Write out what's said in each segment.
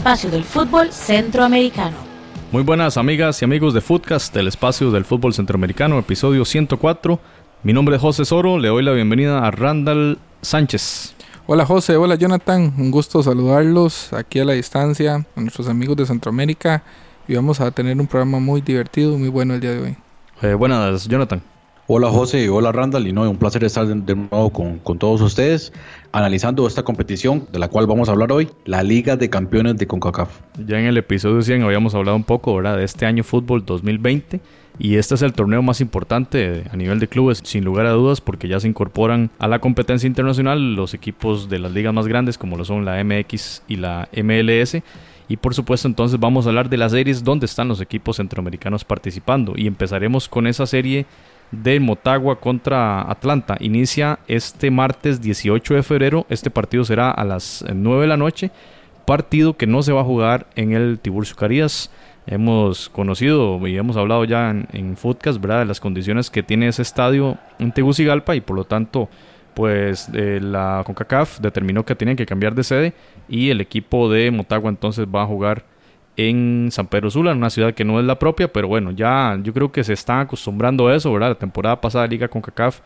espacio del fútbol centroamericano. Muy buenas amigas y amigos de Footcast, el espacio del fútbol centroamericano, episodio 104. Mi nombre es José Soro, le doy la bienvenida a Randall Sánchez. Hola José, hola Jonathan, un gusto saludarlos aquí a la distancia, a nuestros amigos de Centroamérica y vamos a tener un programa muy divertido, muy bueno el día de hoy. Eh, buenas, Jonathan. Hola José, hola Randall y no, un placer estar de, nuevo con, con, todos ustedes analizando esta competición de la cual vamos a hablar hoy, la Liga de Campeones de CONCACAF. Ya en el episodio 100 habíamos hablado un poco ¿verdad? de este año fútbol 2020 y este es el torneo más importante a nivel de clubes, sin lugar a dudas, porque ya se incorporan a la competencia internacional los equipos de las ligas más grandes como lo son la MX y la MLS. Y por supuesto entonces vamos a hablar de las series donde están los equipos centroamericanos participando. Y empezaremos con esa serie de Motagua contra Atlanta. Inicia este martes 18 de febrero. Este partido será a las 9 de la noche. Partido que no se va a jugar en el Tiburcio Carías. Hemos conocido y hemos hablado ya en, en. De las condiciones que tiene ese estadio en Tegucigalpa y por lo tanto, pues eh, la CONCACAF determinó que tienen que cambiar de sede y el equipo de Motagua entonces va a jugar en San Pedro Sula, en una ciudad que no es la propia, pero bueno, ya yo creo que se están acostumbrando a eso, ¿verdad? La temporada pasada Liga con CACAF,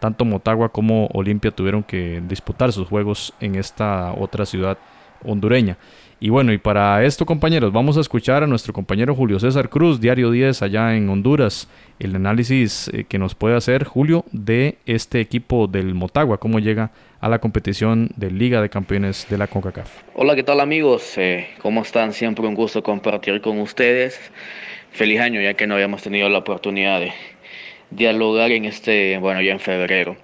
tanto Motagua como Olimpia tuvieron que disputar sus juegos en esta otra ciudad hondureña. Y bueno, y para esto compañeros, vamos a escuchar a nuestro compañero Julio César Cruz, Diario 10 allá en Honduras, el análisis eh, que nos puede hacer Julio de este equipo del Motagua, cómo llega a la competición de Liga de Campeones de la CONCACAF. Hola, ¿qué tal amigos? Eh, ¿Cómo están? Siempre un gusto compartir con ustedes. Feliz año ya que no habíamos tenido la oportunidad de dialogar en este, bueno, ya en febrero.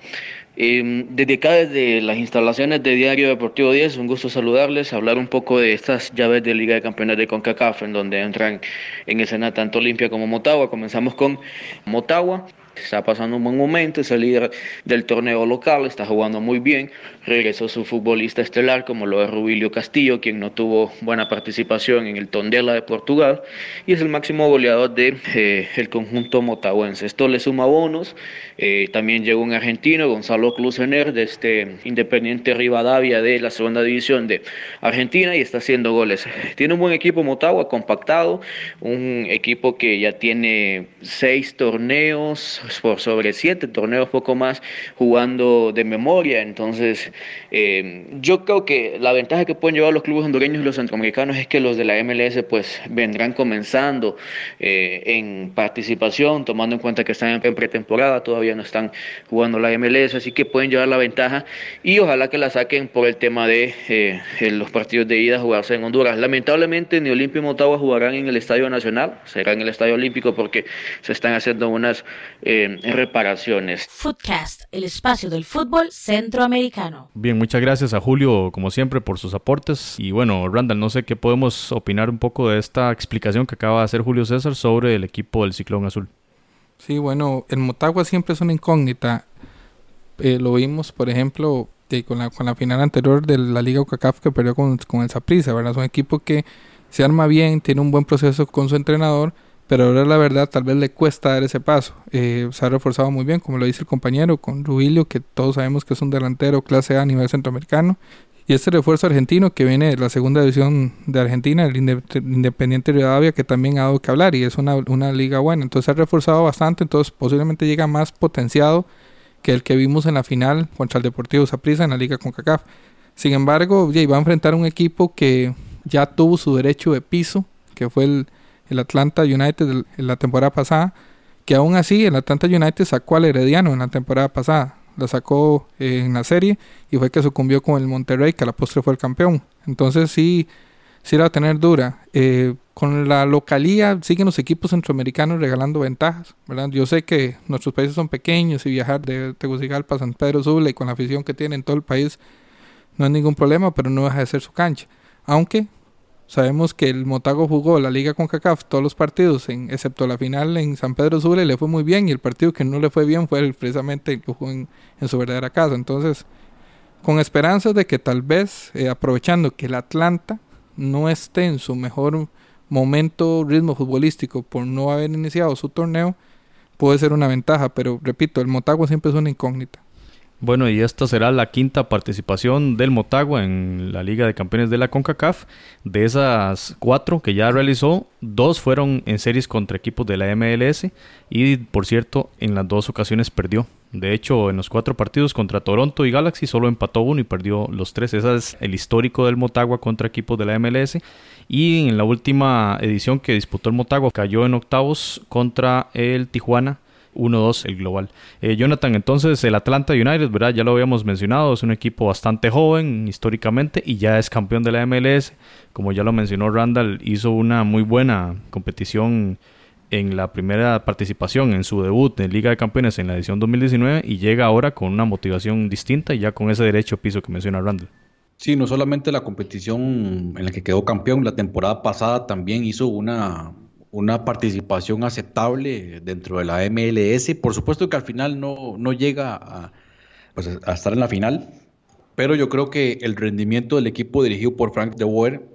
Eh, desde acá, desde las instalaciones de Diario Deportivo 10, un gusto saludarles, hablar un poco de estas llaves de Liga de Campeones de CONCACAF, en donde entran en escena tanto Olimpia como Motagua. Comenzamos con Motagua. Está pasando un buen momento, es el líder del torneo local, está jugando muy bien. Regresó su futbolista estelar, como lo es Rubilio Castillo, quien no tuvo buena participación en el Tondela de Portugal, y es el máximo goleador del de, eh, conjunto motahuense. Esto le suma bonos. Eh, también llegó un argentino, Gonzalo Clusener, de este Independiente Rivadavia de la segunda división de Argentina, y está haciendo goles. Tiene un buen equipo Motagua, compactado, un equipo que ya tiene seis torneos por sobre siete torneos, poco más, jugando de memoria. Entonces, eh, yo creo que la ventaja que pueden llevar los clubes hondureños y los centroamericanos es que los de la MLS pues vendrán comenzando eh, en participación, tomando en cuenta que están en pretemporada, todavía no están jugando la MLS, así que pueden llevar la ventaja y ojalá que la saquen por el tema de eh, los partidos de ida jugarse en Honduras. Lamentablemente ni Olimpia y Motagua jugarán en el Estadio Nacional, será en el Estadio Olímpico porque se están haciendo unas reparaciones. Footcast, el espacio del fútbol centroamericano. Bien, muchas gracias a Julio, como siempre, por sus aportes. Y bueno, Randall, no sé qué podemos opinar un poco de esta explicación que acaba de hacer Julio César sobre el equipo del Ciclón Azul. Sí, bueno, el Motagua siempre es una incógnita. Eh, lo vimos, por ejemplo, con, la, con la final anterior de la Liga UCACAF que perdió con, con el Saprissa, ¿verdad? Es un equipo que se arma bien, tiene un buen proceso con su entrenador pero ahora la verdad tal vez le cuesta dar ese paso. Eh, se ha reforzado muy bien, como lo dice el compañero, con Rubilio, que todos sabemos que es un delantero clase A a nivel centroamericano. Y este refuerzo argentino que viene de la segunda división de Argentina, el Independiente Rivadavia, que también ha dado que hablar y es una, una liga buena. Entonces se ha reforzado bastante, entonces posiblemente llega más potenciado que el que vimos en la final contra el Deportivo Saprissa en la liga con CACAF. Sin embargo, ya va a enfrentar un equipo que ya tuvo su derecho de piso, que fue el, el Atlanta United en la temporada pasada, que aún así el Atlanta United sacó al Herediano en la temporada pasada. La sacó eh, en la serie y fue que sucumbió con el Monterrey, que a la postre fue el campeón. Entonces sí, sí la va a tener dura. Eh, con la localía siguen los equipos centroamericanos regalando ventajas, ¿verdad? Yo sé que nuestros países son pequeños y viajar de Tegucigalpa a San Pedro Sula y con la afición que tiene en todo el país no es ningún problema, pero no deja de ser su cancha. Aunque Sabemos que el Motago jugó la liga con CACAF todos los partidos, en, excepto la final en San Pedro Sula, y le fue muy bien. Y el partido que no le fue bien fue el, precisamente el que jugó en, su verdadera casa. Entonces, con esperanzas de que tal vez, eh, aprovechando que el Atlanta no esté en su mejor momento, ritmo futbolístico, por no haber iniciado su torneo, puede ser una ventaja. Pero repito, el Motagua siempre es una incógnita. Bueno, y esta será la quinta participación del Motagua en la Liga de Campeones de la CONCACAF. De esas cuatro que ya realizó, dos fueron en series contra equipos de la MLS y, por cierto, en las dos ocasiones perdió. De hecho, en los cuatro partidos contra Toronto y Galaxy solo empató uno y perdió los tres. Ese es el histórico del Motagua contra equipos de la MLS. Y en la última edición que disputó el Motagua cayó en octavos contra el Tijuana 1-2 el global. Eh, Jonathan, entonces el Atlanta United, ¿verdad? Ya lo habíamos mencionado, es un equipo bastante joven históricamente y ya es campeón de la MLS. Como ya lo mencionó Randall, hizo una muy buena competición en la primera participación, en su debut en Liga de Campeones en la edición 2019 y llega ahora con una motivación distinta y ya con ese derecho piso que menciona Randall. Sí, no solamente la competición en la que quedó campeón, la temporada pasada también hizo una, una participación aceptable dentro de la MLS. Por supuesto que al final no, no llega a, pues, a estar en la final, pero yo creo que el rendimiento del equipo dirigido por Frank de Boer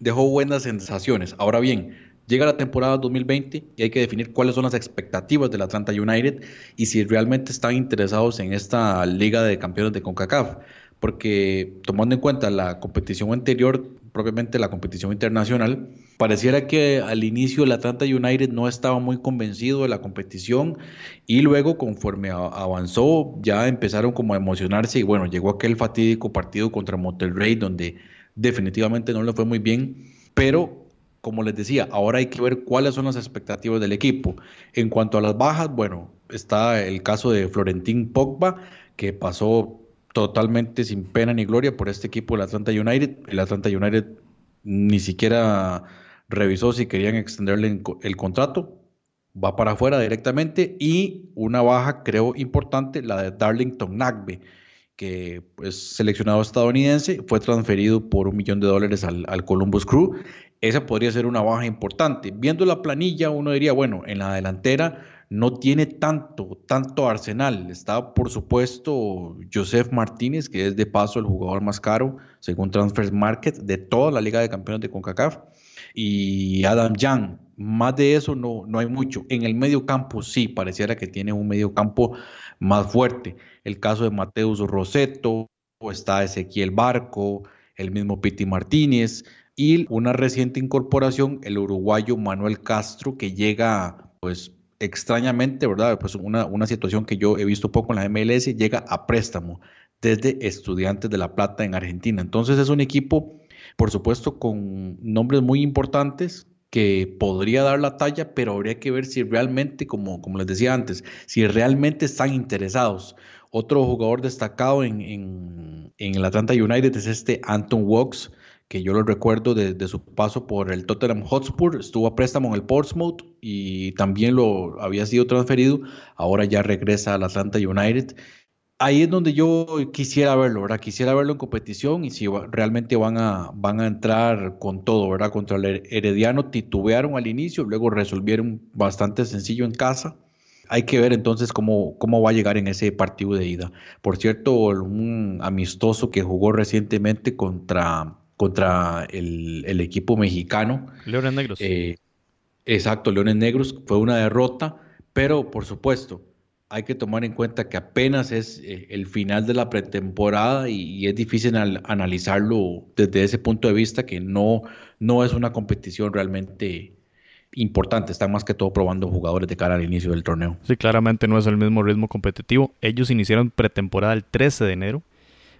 dejó buenas sensaciones. Ahora bien, llega la temporada 2020 y hay que definir cuáles son las expectativas del Atlanta United y si realmente están interesados en esta liga de campeones de CONCACAF porque tomando en cuenta la competición anterior, propiamente la competición internacional, pareciera que al inicio el Atlanta United no estaba muy convencido de la competición y luego conforme avanzó ya empezaron como a emocionarse y bueno, llegó aquel fatídico partido contra Monterrey donde definitivamente no le fue muy bien, pero como les decía, ahora hay que ver cuáles son las expectativas del equipo. En cuanto a las bajas, bueno, está el caso de Florentín Pogba, que pasó totalmente sin pena ni gloria por este equipo del Atlanta United. El Atlanta United ni siquiera revisó si querían extenderle el contrato. Va para afuera directamente y una baja creo importante, la de Darlington Nagbe, que es pues, seleccionado estadounidense, fue transferido por un millón de dólares al, al Columbus Crew. Esa podría ser una baja importante. Viendo la planilla, uno diría, bueno, en la delantera no tiene tanto, tanto arsenal. Está, por supuesto, Joseph Martínez, que es de paso el jugador más caro, según Transfer Market, de toda la Liga de Campeones de CONCACAF. Y Adam Young, más de eso no, no hay mucho. En el medio campo sí, pareciera que tiene un medio campo más fuerte. El caso de Mateus Roseto, está Ezequiel Barco, el mismo Piti Martínez y una reciente incorporación, el uruguayo Manuel Castro, que llega pues extrañamente, ¿verdad? Pues una, una situación que yo he visto poco en la MLS, llega a préstamo desde Estudiantes de La Plata en Argentina. Entonces es un equipo, por supuesto, con nombres muy importantes que podría dar la talla, pero habría que ver si realmente, como, como les decía antes, si realmente están interesados. Otro jugador destacado en, en, en el Atlanta United es este Anton Walks, que yo lo recuerdo de, su paso por el Tottenham Hotspur, estuvo a préstamo en el Portsmouth y también lo había sido transferido, ahora ya regresa al Atlanta United. Ahí es donde yo quisiera verlo, ¿verdad? Quisiera verlo en competición y si realmente van a, van a entrar con todo, ¿verdad? Contra el Herediano titubearon al inicio, luego resolvieron bastante sencillo en casa. Hay que ver entonces cómo, cómo va a llegar en ese partido de ida. Por cierto, un amistoso que jugó recientemente contra contra el, equipo mexicano. Leones Negros. Eh, exacto, Leones Negros. Fue una derrota, pero por supuesto, hay que tomar en cuenta que apenas es eh, el final de la pretemporada y, es difícil analizarlo desde ese punto de vista que no, no es una competición realmente importante. Están más que todo probando jugadores de cara al inicio del torneo. Sí, claramente no es el mismo ritmo competitivo. Ellos iniciaron pretemporada el 13 de enero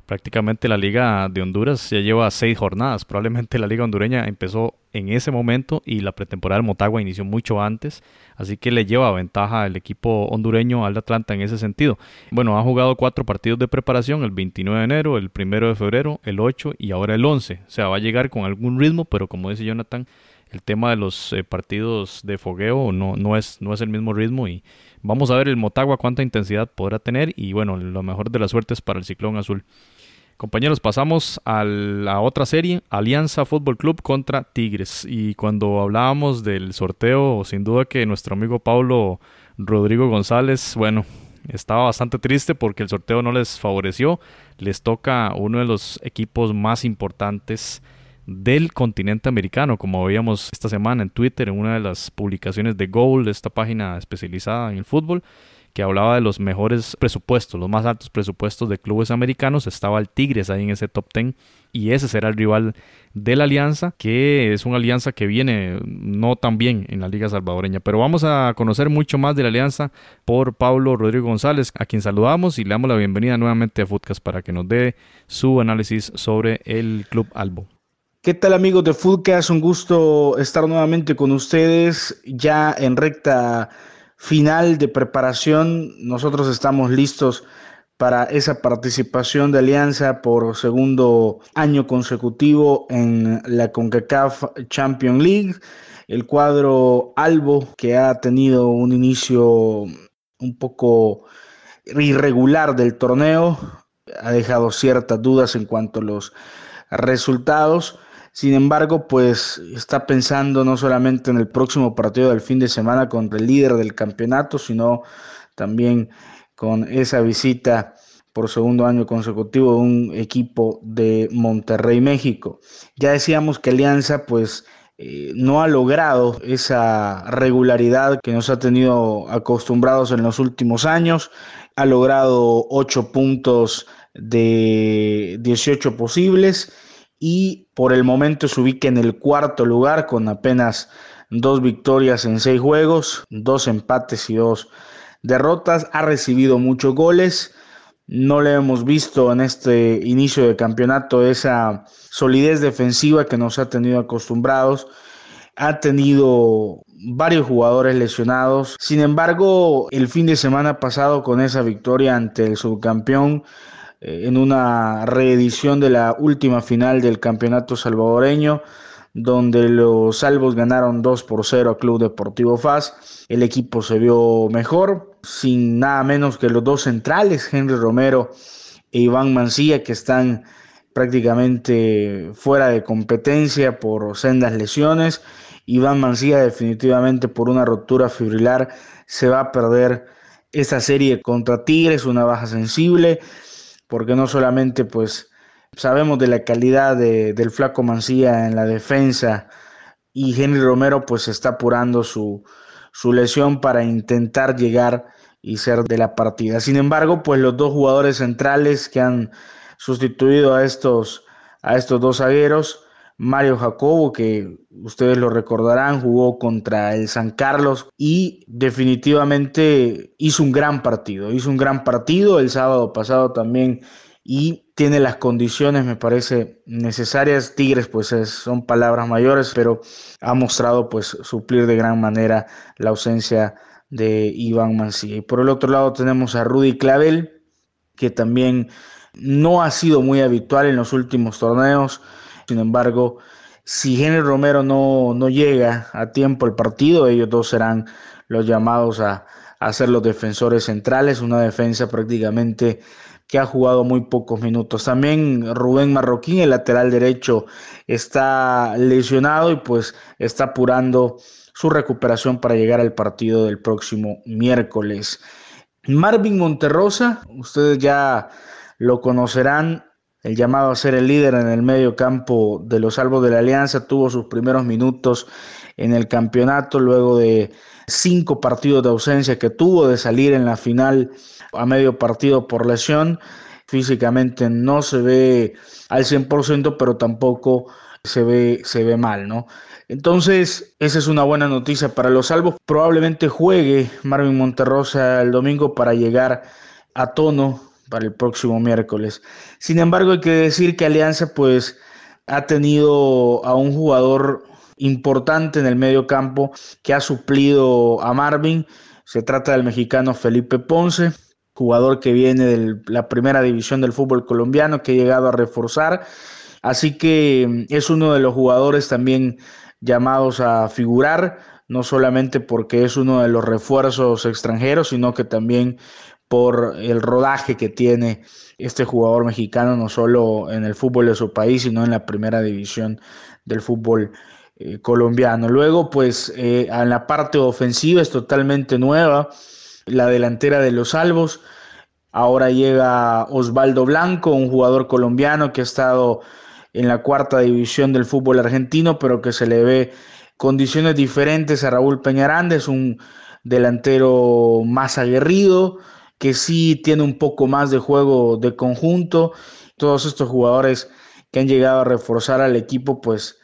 prácticamente la Liga de Honduras ya lleva seis jornadas. Probablemente la Liga hondureña empezó en ese momento y la pretemporada del Motagua inició mucho antes. Así que le lleva ventaja el equipo hondureño al Atlanta en ese sentido. Bueno, ha jugado cuatro partidos de preparación: el 29 de enero, el 1 de febrero, el 8 y ahora el 11. O sea, va a llegar con algún ritmo, pero como dice Jonathan, el tema de los eh, partidos de fogueo no, es, no es el mismo ritmo y vamos a ver el Motagua cuánta intensidad podrá tener y bueno, lo mejor de la suerte es para el Ciclón Azul. Compañeros, pasamos a la otra serie, Alianza Fútbol Club contra Tigres. Y cuando hablábamos del sorteo, sin duda que nuestro amigo Pablo Rodrigo González, bueno, estaba bastante triste porque el sorteo no les favoreció. Les toca uno de los equipos más importantes del continente americano, como veíamos esta semana en Twitter, en una de las publicaciones de Goal, esta página especializada en el fútbol que hablaba de los mejores presupuestos, los más altos presupuestos de clubes americanos. Estaba el Tigres ahí en ese top 10 y ese será el rival de la alianza, que es una alianza que viene no tan bien en la Liga Salvadoreña. Pero vamos a conocer mucho más de la alianza por Pablo Rodrigo González, a quien saludamos y le damos la bienvenida nuevamente a Footcast para que nos dé su análisis sobre el Club Albo. ¿Qué tal amigos de Footcast? Un gusto estar nuevamente con ustedes ya en recta final de preparación. Nosotros estamos listos para esa participación de Alianza por segundo año consecutivo en la CONCACAF Champions League. El cuadro Albo, que ha tenido un inicio un poco irregular del torneo, ha dejado ciertas dudas en cuanto a los resultados. Sin embargo, pues está pensando no solamente en el próximo partido del fin de semana contra el líder del campeonato, sino también con esa visita por segundo año consecutivo de un equipo de Monterrey, México. Ya decíamos que Alianza pues eh, no ha logrado esa regularidad que nos ha tenido acostumbrados en los últimos años. Ha logrado 8 puntos de 18 posibles y por el momento se ubica en el cuarto lugar con apenas dos victorias en seis juegos, dos empates y dos derrotas. Ha recibido muchos goles. No le hemos visto en este inicio de campeonato esa solidez defensiva que nos ha tenido acostumbrados. Ha tenido varios jugadores lesionados. Sin embargo, el fin de semana pasado con esa victoria ante el subcampeón en una reedición de la última final del campeonato salvadoreño, donde los salvos ganaron 2 por 0 a Club Deportivo FAS. El equipo se vio mejor, sin nada menos que los dos centrales, Henry Romero e Iván Mancilla, que están prácticamente fuera de competencia por sendas lesiones. Iván Mancilla definitivamente por una rotura fibrilar se va a perder esta serie contra Tigres, una baja sensible, porque no solamente pues sabemos de la calidad del flaco Mancilla en la defensa y Henry Romero pues está apurando su, su lesión para intentar llegar y ser de la partida. Sin embargo, pues los dos jugadores centrales que han sustituido a estos, a estos dos zagueros, Mario Jacobo, que ustedes lo recordarán, jugó contra el San Carlos y definitivamente hizo un gran partido, hizo un gran partido el sábado pasado también y tiene las condiciones, me parece, necesarias. Tigres, pues son palabras mayores, pero ha mostrado pues suplir de gran manera la ausencia de Iván Mancilla. Y por el otro lado tenemos a Rudy Clavel, que también no ha sido muy habitual en los últimos torneos. Sin embargo, si Henry Romero no, no llega a tiempo el partido, ellos dos serán los llamados a, a ser los defensores centrales, una defensa prácticamente que ha jugado muy pocos minutos. También Rubén Marroquín, el lateral derecho, está lesionado y pues está apurando su recuperación para llegar al partido del próximo miércoles. Marvin Monterrosa, ustedes ya lo conocerán, el llamado a ser el líder en el medio campo de los salvos de la Alianza, tuvo sus primeros minutos en el campeonato luego de cinco partidos de ausencia que tuvo de salir en la final a medio partido por lesión. Físicamente no se ve al 100%, pero tampoco se ve, se ve mal, ¿no? Entonces, esa es una buena noticia para los salvos. Probablemente juegue Marvin Monterrosa el domingo para llegar a tono para el próximo miércoles. Sin embargo, hay que decir que Alianza pues ha tenido a un jugador importante en el medio campo que ha suplido a Marvin. Se trata del mexicano Felipe Ponce, jugador que viene de la primera división del fútbol colombiano, que ha llegado a reforzar. Así que mm, es uno de los jugadores también llamados a figurar, no solamente porque es uno de los refuerzos extranjeros, sino que también por el rodaje que tiene este jugador mexicano, no solo en el fútbol de su país, sino en la primera división del fútbol eh, colombiano. Luego, pues eh, en la parte ofensiva es totalmente nueva, la delantera de los salvos. Ahora llega Osvaldo Blanco, un jugador colombiano que ha estado en la cuarta división del fútbol argentino, pero que se le ve condiciones diferentes a Raúl Peñaranda, es un delantero más aguerrido, que sí tiene un poco más de juego de conjunto. Todos estos jugadores que han llegado a reforzar al equipo, pues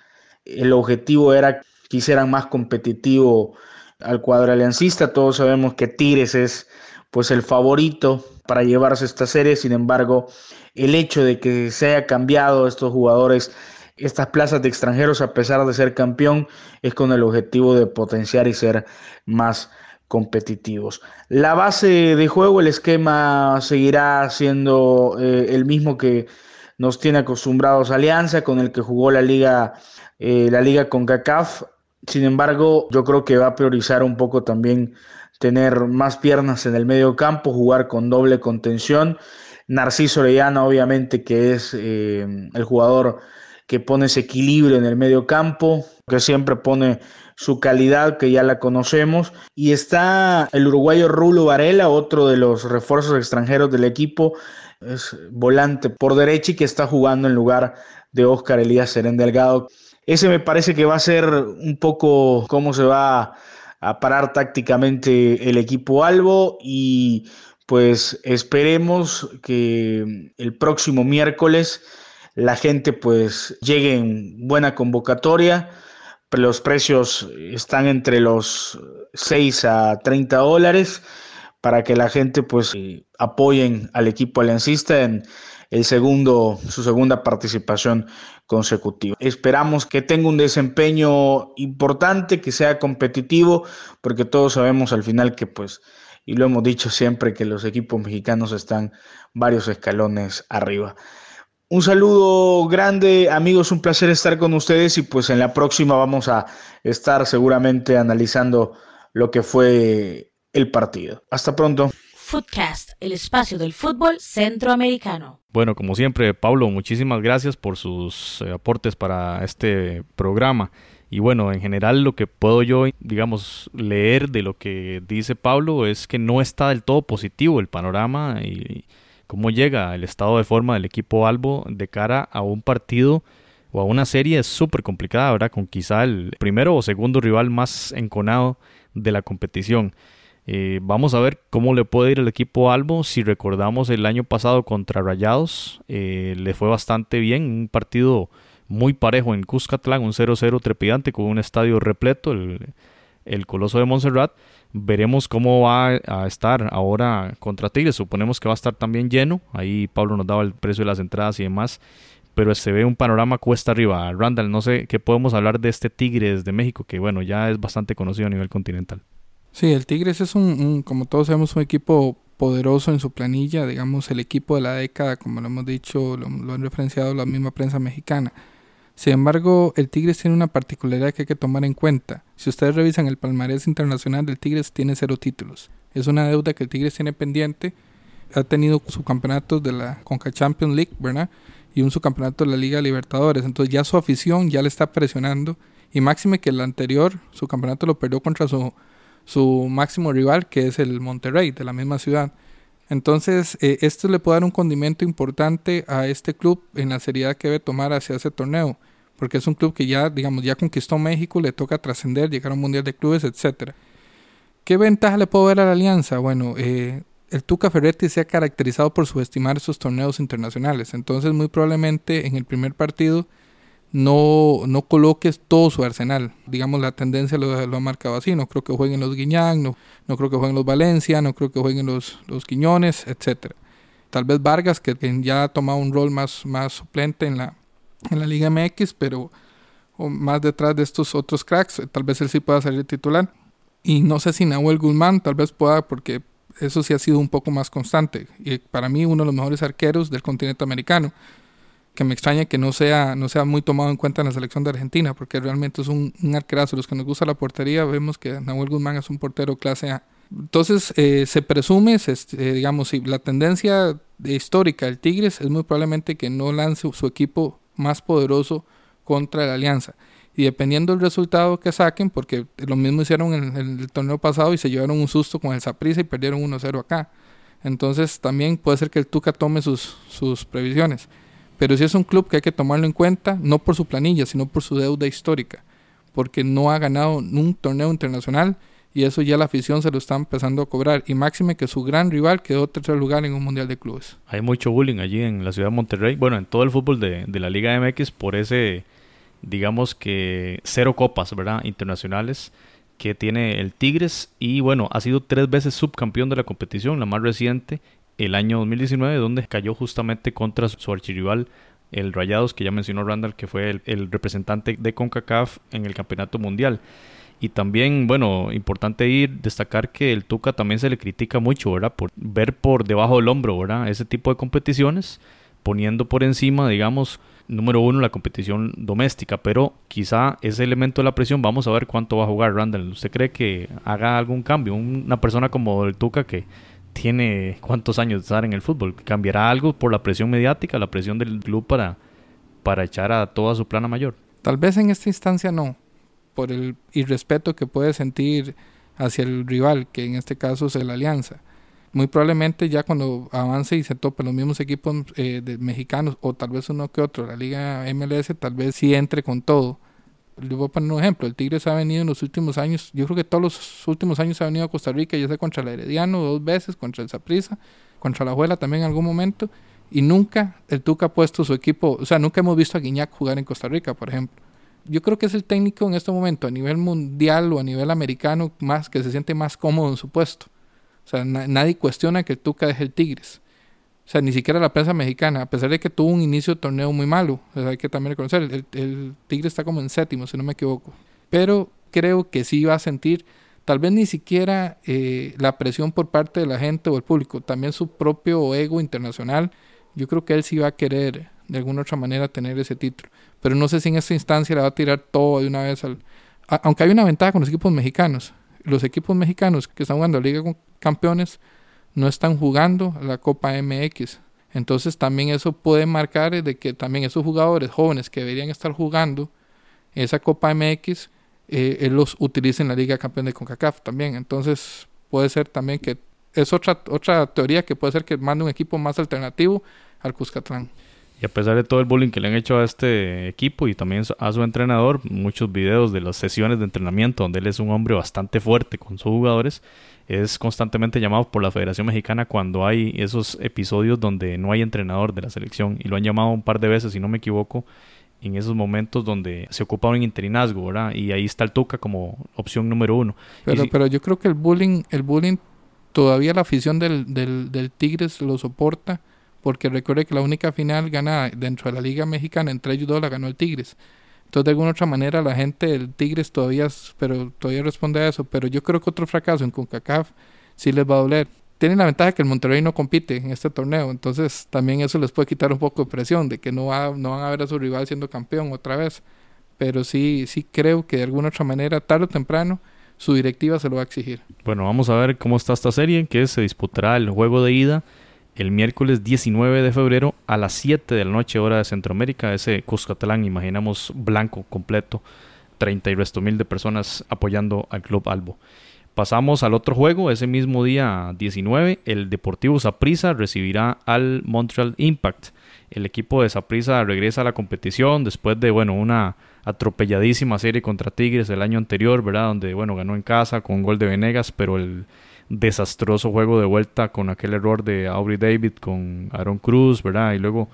el objetivo era que hicieran más competitivo al cuadro aliancista. Todos sabemos que Tigres es pues el favorito para llevarse esta serie, sin embargo, el hecho de que se haya cambiado estos jugadores estas plazas de extranjeros, a pesar de ser campeón, es con el objetivo de potenciar y ser más competitivos. La base de juego, el esquema seguirá siendo eh, el mismo que nos tiene acostumbrados Alianza, con el que jugó la liga, eh, la liga con CACAF. Sin embargo, yo creo que va a priorizar un poco también tener más piernas en el medio campo, jugar con doble contención. Narciso Orellana, obviamente, que es eh, el jugador que pone ese equilibrio en el medio campo, que siempre pone su calidad, que ya la conocemos. Y está el uruguayo Rulo Varela, otro de los refuerzos extranjeros del equipo, es volante por derecha y que está jugando en lugar de Oscar Elías Serén Delgado. Ese me parece que va a ser un poco cómo se va a parar tácticamente el equipo Albo y pues esperemos que el próximo miércoles la gente pues llegue en buena convocatoria. Los precios están entre los 6 a 30 dólares para que la gente pues apoyen al equipo aliancista en el segundo, su segunda participación consecutiva. Esperamos que tenga un desempeño importante, que sea competitivo, porque todos sabemos al final que pues, y lo hemos dicho siempre, que los equipos mexicanos están varios escalones arriba. Un saludo grande, amigos, un placer estar con ustedes y pues en la próxima vamos a estar seguramente analizando lo que fue el partido. Hasta pronto. Footcast, el espacio del fútbol centroamericano. Bueno, como siempre, Pablo, muchísimas gracias por sus eh, aportes para este programa. Y bueno, en general lo que puedo yo, digamos, leer de lo que dice Pablo es que no está del todo positivo el panorama y cómo llega el estado de forma del equipo Albo de cara a un partido o a una serie súper complicada, ¿verdad? Con quizá el primero o segundo rival más enconado de la competición. Eh, vamos a ver cómo le puede ir el equipo Albo. Si recordamos el año pasado contra Rayados, eh, le fue bastante bien. Un partido muy parejo en Cuscatlán, un 0-0 trepidante con un estadio repleto, el Coloso de Montserrat. Veremos cómo va a estar ahora contra Tigres. Suponemos que va a estar también lleno. Ahí Pablo nos daba el precio de las entradas y demás. Pero se ve un panorama cuesta arriba. Randall, no sé qué podemos hablar de este Tigres de México, que bueno, ya es bastante conocido a nivel continental. Sí, el Tigres es un, como todos sabemos, un equipo poderoso en su planilla, digamos el equipo de la década, como lo hemos dicho, lo, lo han referenciado la misma prensa mexicana. Sin embargo, el Tigres tiene una particularidad que hay que tomar en cuenta. Si ustedes revisan el palmarés internacional del Tigres, tiene cero títulos. Es una deuda que el Tigres tiene pendiente. Ha tenido subcampeonatos de la Conca Champions League, ¿verdad? Y un subcampeonato de la Liga Libertadores. Entonces ya su afición ya le está presionando. Y máxime que el anterior, su campeonato lo perdió contra su, su máximo rival, que es el Monterrey, de la misma ciudad. Entonces, eh, esto le puede dar un condimento importante a este club en la seriedad que debe tomar hacia ese torneo, porque es un club que ya, digamos, ya conquistó México, le toca trascender, llegar a un mundial de clubes, etcétera. ¿Qué ventaja le puedo ver a la alianza? Bueno, eh, el Tuca Ferretti se ha caracterizado por subestimar esos torneos internacionales, entonces muy probablemente en el primer partido no, no coloques todo su arsenal. Digamos, la tendencia lo, ha marcado así. No creo que jueguen los Guiñán, no, no creo que jueguen los Valencia, no creo que jueguen los, los Quiñones, etc. Tal vez Vargas, que, ya ha tomado un rol más, más suplente en la, en la Liga MX, pero más detrás de estos otros cracks, tal vez él sí pueda salir titular. Y no sé si Nahuel Guzmán tal vez pueda, porque eso sí ha sido un poco más constante. Y para mí, uno de los mejores arqueros del continente americano que me extraña que no sea, no sea muy tomado en cuenta en la selección de Argentina, porque realmente es un, un arquerazo. Los que nos gusta la portería, vemos que Nahuel Guzmán es un portero clase A. Entonces, eh, se presume, eh, digamos, si la tendencia histórica del Tigres es muy probablemente que no lance su equipo más poderoso contra la Alianza. Y dependiendo del resultado que saquen, porque lo mismo hicieron en, el torneo pasado y se llevaron un susto con el Saprissa y perdieron 1-0 acá. Entonces, también puede ser que el Tuca tome sus, sus previsiones. Pero sí es un club que hay que tomarlo en cuenta, no por su planilla, sino por su deuda histórica, porque no ha ganado un torneo internacional y eso ya la afición se lo está empezando a cobrar. Y máxime que su gran rival quedó tercer lugar en un Mundial de Clubes. Hay mucho bullying allí en la ciudad de Monterrey, bueno, en todo el fútbol de, de la Liga MX por ese, digamos que cero copas, ¿verdad? Internacionales que tiene el Tigres y bueno, ha sido tres veces subcampeón de la competición, la más reciente el año 2019, donde cayó justamente contra su archirrival el Rayados, que ya mencionó Randall, que fue el, el representante de CONCACAF en el Campeonato Mundial. Y también, bueno, importante ir, destacar que el Tuca también se le critica mucho, ¿verdad? Por ver por debajo del hombro, ¿verdad? Ese tipo de competiciones, poniendo por encima, digamos, número uno, la competición doméstica. Pero quizá ese elemento de la presión, vamos a ver cuánto va a jugar Randall. ¿Usted cree que haga algún cambio? Una persona como el Tuca que tiene cuántos años de estar en el fútbol, ¿cambiará algo por la presión mediática, la presión del club para, para echar a toda su plana mayor? Tal vez en esta instancia no por el irrespeto que puede sentir hacia el rival, que en este caso es la Alianza. Muy probablemente ya cuando avance y se tope los mismos equipos eh, mexicanos, o tal vez uno que otro, la Liga MLS, tal vez sí entre con todo. Le voy a poner un ejemplo, el Tigres ha venido en los últimos años, yo creo que todos los últimos años ha venido a Costa Rica, ya sea contra el Herediano dos veces, contra el Saprissa, contra la Juela también en algún momento, y nunca el Tuca ha puesto su equipo, o sea, nunca hemos visto a Guiñac jugar en Costa Rica, por ejemplo yo creo que es el técnico en este momento a nivel mundial o a nivel americano más que se siente más cómodo en su puesto. O sea, nadie cuestiona que el Tuca deje el Tigres. O sea, ni siquiera la prensa mexicana, a pesar de que tuvo un inicio de torneo muy malo, hay que también reconocer, el, el Tigre está como en séptimo, si no me equivoco. Pero creo que sí va a sentir, tal vez ni siquiera eh, la presión por parte de la gente o el público, también su propio ego internacional. Yo creo que él sí va a querer de alguna otra manera tener ese título. Pero no sé si en esta instancia le va a tirar todo de una vez al... aunque hay una ventaja con los equipos mexicanos. Los equipos mexicanos que están jugando la Liga con Campeones no están jugando la Copa MX. Entonces también eso puede marcar de que también esos jugadores jóvenes que deberían estar jugando esa Copa MX, eh, los utilicen en la Liga Campeón de CONCACAF también. Entonces puede ser también que es otra, otra teoría que puede ser que mande un equipo más alternativo al Cuscatlán. Y a pesar de todo el bullying que le han hecho a este equipo y también a su entrenador, muchos videos de las sesiones de entrenamiento donde él es un hombre bastante fuerte con sus jugadores, es constantemente llamado por la Federación Mexicana cuando hay esos episodios donde no hay entrenador de la selección y lo han llamado un par de veces, si no me equivoco, en esos momentos donde se ocupa un interinazgo, ¿verdad? Y ahí está el Tuca como opción número uno. Pero, pero yo creo que el bullying, el bullying todavía la afición del, del, del Tigres lo soporta porque recuerde que la única final ganada dentro de la Liga Mexicana entre ellos dos la ganó el Tigres. Entonces, de alguna otra manera, la gente del Tigres todavía, pero todavía responde a eso. Pero yo creo que otro fracaso en CONCACAF sí les va a doler. Tienen la ventaja que el Monterrey no compite en este torneo, entonces también eso les puede quitar un poco de presión de que no, va, no van a ver a su rival siendo campeón otra vez. Pero sí, sí creo que de alguna otra manera, tarde o temprano, su directiva se lo va a exigir. Bueno, vamos a ver cómo está esta serie, que se disputará el juego de ida el miércoles 19 de febrero a las 7 de la noche hora de Centroamérica, ese Cuscatlán, imaginamos blanco completo, 30 y resto mil de personas apoyando al Club Albo. Pasamos al otro juego, ese mismo día 19, el Deportivo Saprissa recibirá al Montreal Impact. El equipo de Saprissa regresa a la competición después de, bueno, una atropelladísima serie contra Tigres el año anterior, ¿verdad? Donde, bueno, ganó en casa con gol de Venegas, pero el desastroso juego de vuelta con aquel error de Aubrey David con Aaron Cruz, ¿verdad? Y luego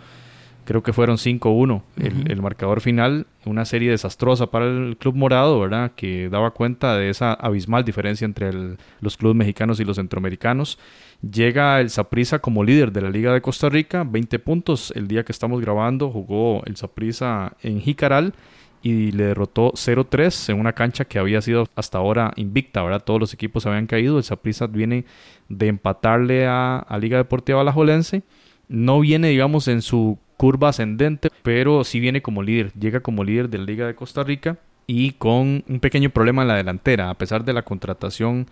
creo que fueron 5-1 el, marcador final, una serie desastrosa para el club morado, ¿verdad? Que daba cuenta de esa abismal diferencia entre los clubes mexicanos y los centroamericanos. Llega el Saprissa como líder de la Liga de Costa Rica, 20 puntos el día que estamos grabando, jugó el Saprissa en Jicaral y le derrotó 0-3 en una cancha que había sido hasta ahora invicta, ¿verdad? Todos los equipos habían caído, el Saprissa viene de empatarle a, Liga Deportiva Alajuelense, no viene digamos en su curva ascendente, pero sí viene como líder, llega como líder de la Liga de Costa Rica y con un pequeño problema en la delantera, a pesar de la contratación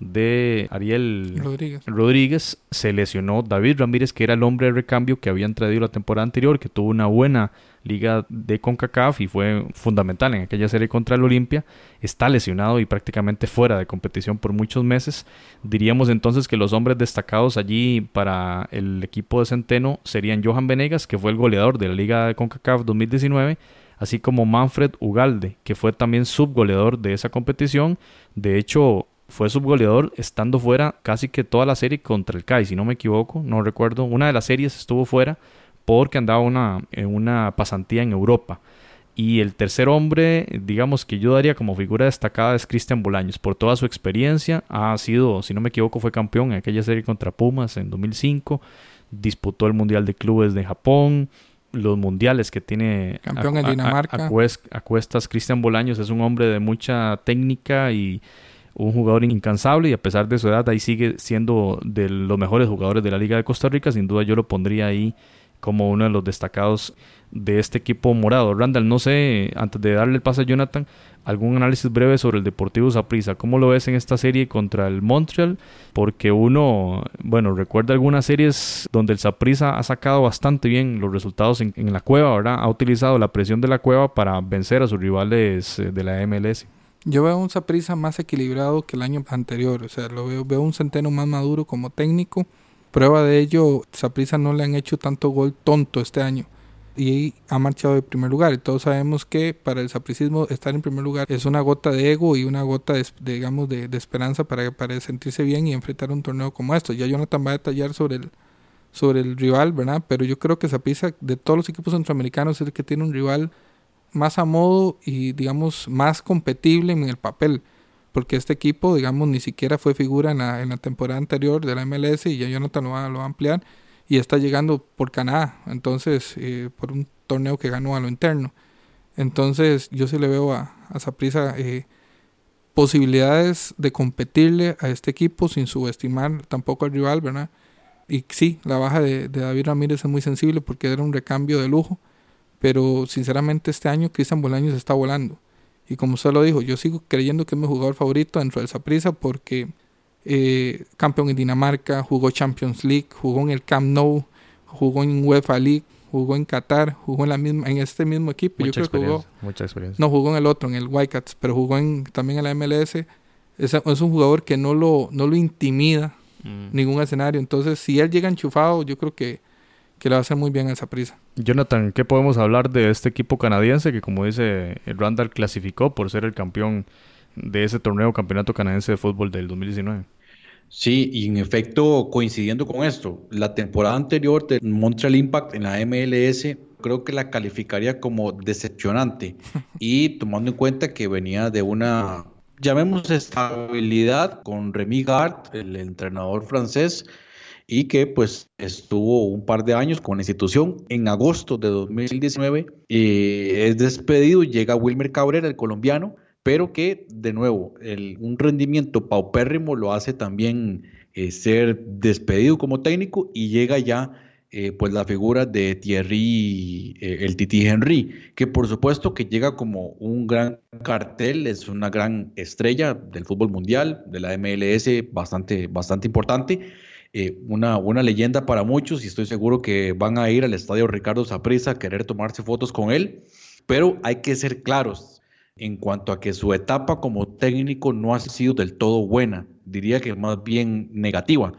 de Ariel Rodríguez. Rodríguez. se lesionó David Ramírez, que era el hombre de recambio que habían traído la temporada anterior, que tuvo una buena liga de CONCACAF y fue fundamental en aquella serie contra el Olimpia, está lesionado y prácticamente fuera de competición por muchos meses. Diríamos entonces que los hombres destacados allí para el equipo de Centeno serían Johan Venegas, que fue el goleador de la liga de CONCACAF 2019, así como Manfred Ugalde, que fue también subgoleador de esa competición. De hecho, fue subgoleador estando fuera casi que toda la serie contra el CAI, si no me equivoco, no recuerdo. Una de las series estuvo fuera porque andaba una, en una pasantía en Europa. Y el tercer hombre, digamos que yo daría como figura destacada es Cristian Bolaños. Por toda su experiencia, ha sido, si no me equivoco, fue campeón en aquella serie contra Pumas en 2005. Disputó el Mundial de Clubes de Japón, los mundiales que tiene campeón en Dinamarca. A, cuestas, Cristian Bolaños es un hombre de mucha técnica y un jugador incansable y a pesar de su edad ahí sigue siendo de los mejores jugadores de la Liga de Costa Rica. Sin duda yo lo pondría ahí como uno de los destacados de este equipo morado. Randall, no sé, antes de darle el pase a Jonathan, algún análisis breve sobre el Deportivo Saprissa. ¿Cómo lo ves en esta serie contra el Montreal? Porque uno, bueno, recuerda algunas series donde el Saprissa ha sacado bastante bien los resultados en, la cueva, ¿verdad? Ha utilizado la presión de la cueva para vencer a sus rivales eh, de la MLS. Yo veo un Saprissa más equilibrado que el año anterior, o sea, lo veo, veo un Centeno más maduro como técnico Prueba de ello, Saprisa no le han hecho tanto gol tonto este año y ha marchado de primer lugar. Y todos sabemos que para el sapricismo estar en primer lugar es una gota de ego y una gota de, digamos de, esperanza para, para sentirse bien y enfrentar un torneo como esto. Ya Jonathan va a detallar sobre el, sobre el rival, ¿verdad? Pero yo creo que Saprissa de todos los equipos centroamericanos es el que tiene un rival más a modo y digamos más competible en el papel porque este equipo, digamos, ni siquiera fue figura en la, en la temporada anterior de la MLS y ya Jonathan lo va, lo va a ampliar y está llegando por Canadá, entonces, eh, por un torneo que ganó a lo interno. Entonces, yo sí le veo a, a Saprisa eh, posibilidades de competirle a este equipo sin subestimar tampoco al rival, ¿verdad? Y sí, la baja de, de David Ramírez es muy sensible porque era un recambio de lujo, pero sinceramente este año Cristian Bolaños está volando. Y como usted lo dijo, yo sigo creyendo que es mi jugador favorito dentro del Saprissa porque eh, campeón en Dinamarca, jugó Champions League, jugó en el Camp Nou, jugó en UEFA League, jugó en Qatar, jugó en la misma en este mismo equipo. Mucha yo creo que jugó. Mucha experiencia. No, jugó en el otro, en el Whitecats, pero jugó en, también en la MLS. Es, es un jugador que no lo, no lo intimida mm. ningún escenario. Entonces, si él llega enchufado, yo creo que que le va a hacer muy bien a esa prisa. Jonathan, ¿qué podemos hablar de este equipo canadiense que, como dice Randall, clasificó por ser el campeón de ese torneo campeonato canadiense de fútbol del 2019? Sí, y en efecto, coincidiendo con esto, la temporada anterior de Montreal Impact en la MLS creo que la calificaría como decepcionante y tomando en cuenta que venía de una, llamemos estabilidad con Remy Gard, el entrenador francés, y que pues estuvo un par de años con la institución. En agosto de 2019 eh, es despedido, llega Wilmer Cabrera, el colombiano, pero que de nuevo un rendimiento paupérrimo lo hace también eh, ser despedido como técnico y llega ya eh, pues la figura de Thierry, el Titi Henry, que por supuesto que llega como un gran cartel, es una gran estrella del fútbol mundial, de la MLS, bastante, bastante importante eh, una, una leyenda para muchos y estoy seguro que van a ir al estadio Ricardo Saprissa a querer tomarse fotos con él, pero hay que ser claros en cuanto a que su etapa como técnico no ha sido del todo buena, diría que más bien negativa.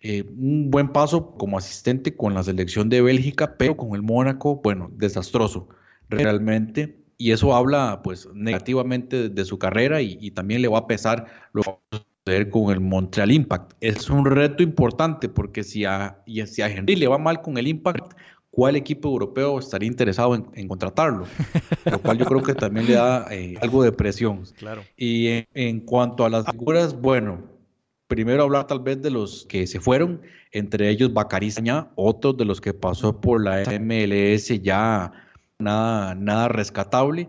Eh, un buen paso como asistente con la selección de Bélgica, pero con el Mónaco, bueno, desastroso realmente. Y eso habla pues negativamente de su carrera y, también le va a pesar los con el Montreal Impact. Es un reto importante porque si a, y si a Henry le va mal con el Impact, ¿cuál equipo europeo estaría interesado en, contratarlo? Lo cual yo creo que también le da eh, algo de presión. Claro. Y en, cuanto a las figuras, bueno, primero hablar tal vez de los que se fueron, entre ellos Bacari otro de los que pasó por la MLS ya nada, nada rescatable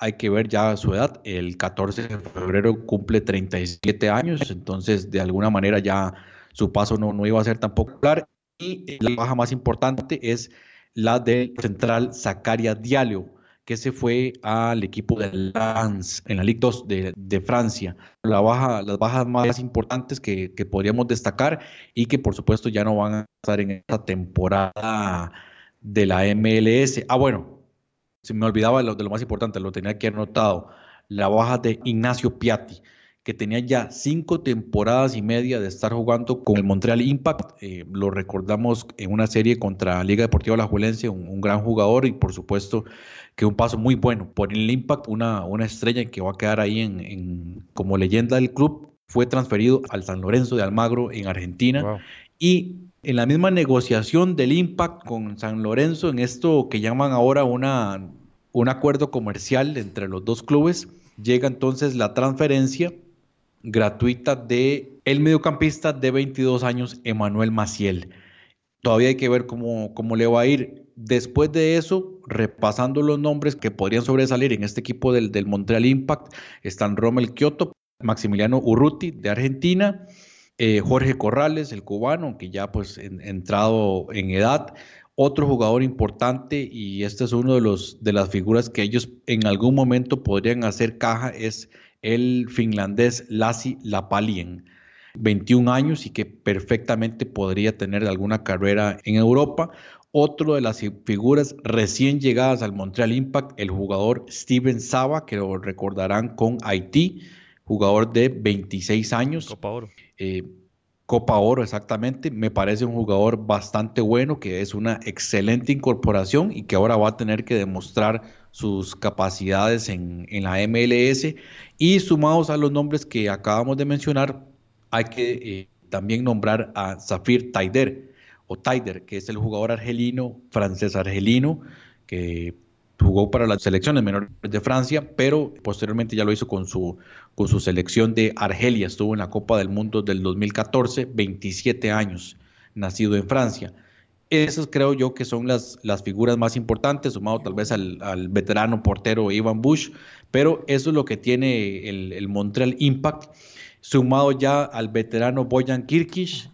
hay que ver ya su edad. El 14 de febrero cumple 37 años, entonces de alguna manera ya su paso no, no iba a ser tan popular. Y la baja más importante es la del central Zacaria Diallo, que se fue al equipo de Lens en la Ligue 2 de, Francia. La baja, las bajas más importantes que, que, podríamos destacar y que por supuesto ya no van a estar en esta temporada de la MLS. Ah, bueno, se me olvidaba de lo, de lo más importante, lo tenía aquí anotado, la baja de Ignacio Piatti, que tenía ya cinco temporadas y media de estar jugando con el Montreal Impact. Eh, lo recordamos en una serie contra Liga Deportiva La Juelense, un, gran jugador y por supuesto que un paso muy bueno por el Impact, una, una estrella que va a quedar ahí en, como leyenda del club fue transferido al San Lorenzo de Almagro en Argentina. Y en la misma negociación del Impact con San Lorenzo, en esto que llaman ahora una, un acuerdo comercial entre los dos clubes, llega entonces la transferencia gratuita de mediocampista de 22 años, Emanuel Maciel. Todavía hay que ver cómo, cómo le va a ir. Después de eso, repasando los nombres que podrían sobresalir en este equipo del, del Montreal Impact, están Rommel Kioto, Maximiliano Urruti de Argentina, eh, Jorge Corrales, el cubano, que ya pues entrado en edad, otro jugador importante y este es uno de los de las figuras que ellos en algún momento podrían hacer caja es el finlandés Lassi Lapalien, 21 años y que perfectamente podría tener alguna carrera en Europa. Otro de las figuras recién llegadas al Montreal Impact, el jugador Steven Saba, que lo recordarán con Haití, jugador de 26 años. Copa Oro. Eh, Copa Oro, exactamente. Me parece un jugador bastante bueno, que es una excelente incorporación y que ahora va a tener que demostrar sus capacidades en, la MLS. Y sumados a los nombres que acabamos de mencionar, hay que eh, también nombrar a Zafir Taider, o Taider, que es el jugador argelino, francés argelino, que jugó para las selecciones menores de Francia, pero posteriormente ya lo hizo con su, con su selección de Argelia. Estuvo en la Copa del Mundo del 2014, 27 años, nacido en Francia. Esas creo yo que son las, las figuras más importantes, sumado tal vez al, veterano portero Ivan Bush, pero eso es lo que tiene el, Montreal Impact, sumado ya al veterano Boyan Kirkish,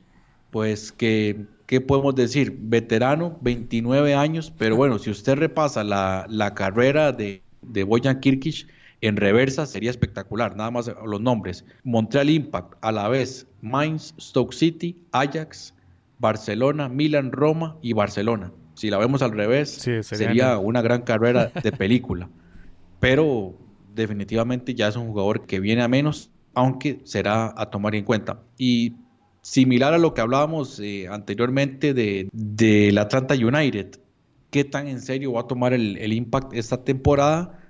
pues que ¿qué podemos decir? Veterano, 29 años, pero bueno, si usted repasa la, carrera de, de Boyan Kirkish en reversa, sería espectacular. Nada más los nombres. Montreal Impact, a la vez, Mainz, Stoke City, Ajax, Barcelona, Milan, Roma y Barcelona. Si la vemos al revés, sería, una gran carrera de película. pero definitivamente ya es un jugador que viene a menos, aunque será a tomar en cuenta. Y similar a lo que hablábamos eh, anteriormente de, del Atlanta United. ¿Qué tan en serio va a tomar el, el, Impact esta temporada?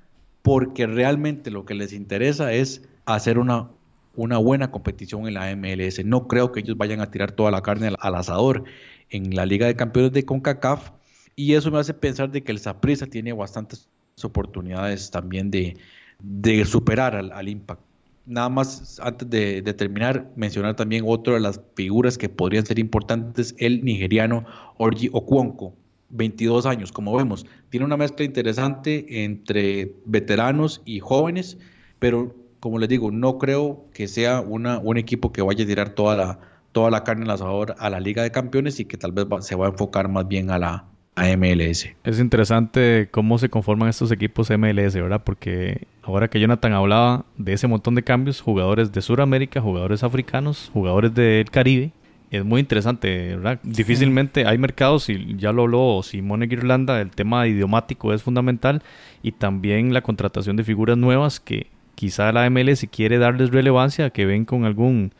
Porque realmente lo que les interesa es hacer una, una buena competición en la MLS. No creo que ellos vayan a tirar toda la carne al, asador en la Liga de Campeones de CONCACAF. Y eso me hace pensar de que el Saprissa tiene bastantes oportunidades también de, de superar al, al Impact nada más antes de, terminar, mencionar también otra de las figuras que podrían ser importantes, el nigeriano Orji Okwonko, 22 años, como vemos. Tiene una mezcla interesante entre veteranos y jóvenes, pero como les digo, no creo que sea una, un equipo que vaya a tirar toda la, toda la carne al asador a la Liga de Campeones y que tal vez se va a enfocar más bien a la, a MLS. Es interesante cómo se conforman estos equipos MLS, ¿verdad? Porque ahora que Jonathan hablaba de ese montón de cambios, jugadores de Sudamérica, jugadores africanos, jugadores del Caribe, es muy interesante, ¿verdad? Difícilmente hay mercados, y ya lo habló Simone Irlanda, el tema idiomático es fundamental y también la contratación de figuras nuevas que quizá la MLS quiere darles relevancia, que ven con algún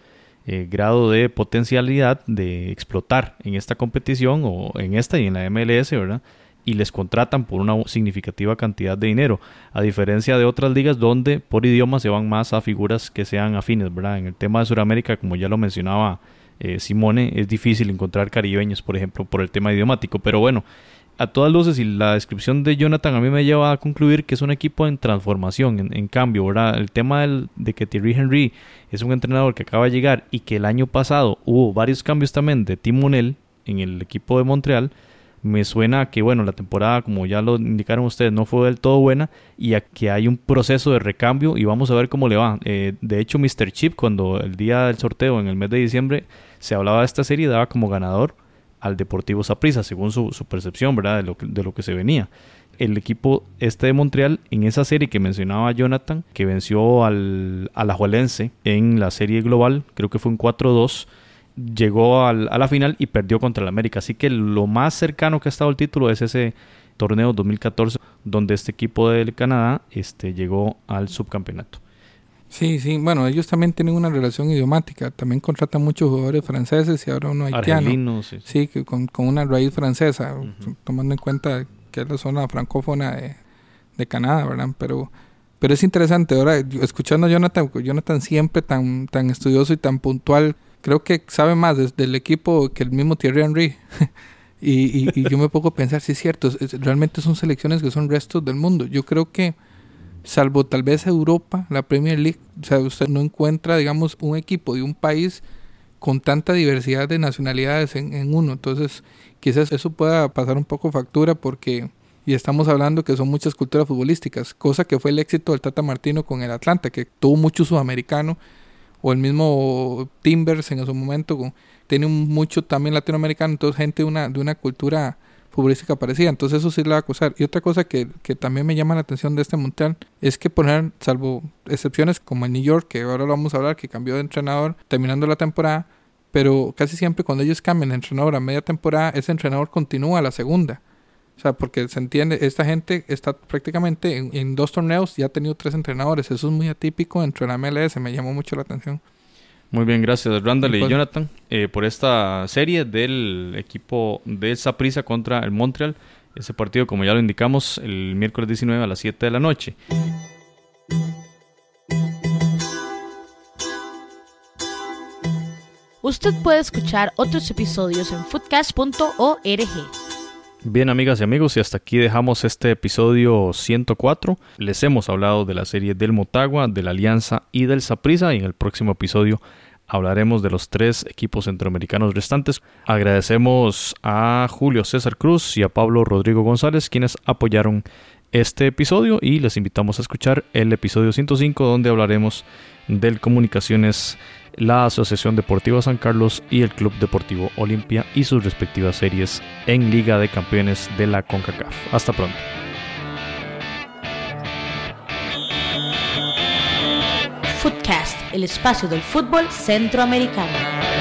eh, grado de potencialidad de explotar en esta competición o en esta y en la MLS, ¿verdad? Y les contratan por una significativa cantidad de dinero, a diferencia de otras ligas donde por idioma se van más a figuras que sean afines, ¿verdad? En el tema de Sudamérica, como ya lo mencionaba eh, Simone, es difícil encontrar caribeños, por ejemplo, por el tema idiomático, pero bueno, a todas luces y la descripción de Jonathan a mí me lleva a concluir que es un equipo en transformación, en, cambio, ¿verdad? El tema de que Thierry Henry es un entrenador que acaba de llegar y que el año pasado hubo varios cambios también de timonel en el equipo de Montreal, me suena que, bueno, la temporada, como ya lo indicaron ustedes, no fue del todo buena y a que hay un proceso de recambio y vamos a ver cómo le va. Eh, de hecho, Mr. Chip, cuando el día del sorteo en el mes de diciembre se hablaba de esta serie, daba como ganador al Deportivo Saprissa, según su, percepción, ¿verdad? De lo, que, de lo que se venía. El equipo este de Montreal, en esa serie que mencionaba Jonathan, que venció al Alajuelense en la serie global, creo que fue un 4-2, llegó al, a la final y perdió contra el América. Así que lo más cercano que ha estado el título es ese torneo 2014, donde este equipo del Canadá este, llegó al subcampeonato. Sí, sí, bueno, ellos también tienen una relación idiomática, también contratan muchos jugadores franceses y ahora uno haitiano. sí, sí. que con, una raíz francesa, tomando en cuenta que es la zona francófona de, Canadá, ¿verdad? Pero Pero es interesante, ahora escuchando a Jonathan, Jonathan siempre tan, tan estudioso y tan puntual, creo que sabe más del equipo que el mismo Thierry Henry. y, y, yo me pongo a pensar, si es cierto, realmente son selecciones que son restos del mundo. Yo creo que, salvo tal vez Europa, la Premier League, o sea, usted no encuentra, digamos, un equipo de un país con tanta diversidad de nacionalidades en, en uno. Entonces, quizás eso pueda pasar un poco factura porque y estamos hablando que son muchas culturas futbolísticas, cosa que fue el éxito del Tata Martino con el Atlanta, que tuvo mucho sudamericano, o el mismo Timbers en su momento, tiene mucho también latinoamericano, entonces gente de una, de una cultura futbolística parecida, entonces eso sí le va a acusar. Y otra cosa que, que también me llama la atención de este Mundial es que poner, salvo excepciones como el New York, que ahora lo vamos a hablar, que cambió de entrenador terminando la temporada, pero casi siempre cuando ellos cambian de entrenador a media temporada, ese entrenador continúa la segunda. O sea, porque se entiende, esta gente está prácticamente en, dos torneos y ha tenido tres entrenadores. Eso es muy atípico dentro de la MLS, me llamó mucho la atención. Muy bien, gracias Randall y, pues Jonathan eh, por esta serie del equipo de Saprissa contra el Montreal. Ese partido, como ya lo indicamos, el miércoles 19 a las 7 de la noche. Usted puede escuchar otros episodios en foodcast.org. Bien, amigas y amigos, y hasta aquí dejamos este episodio 104. Les hemos hablado de la serie del Motagua, de la Alianza y del Saprisa, y en el próximo episodio hablaremos de los tres equipos centroamericanos restantes. Agradecemos a Julio César Cruz y a Pablo Rodrigo González, quienes apoyaron este episodio, y les invitamos a escuchar el episodio 105, donde hablaremos del Comunicaciones la Asociación Deportiva San Carlos y el Club Deportivo Olimpia y sus respectivas series en Liga de Campeones de la CONCACAF. Hasta pronto. Footcast, el espacio del fútbol centroamericano.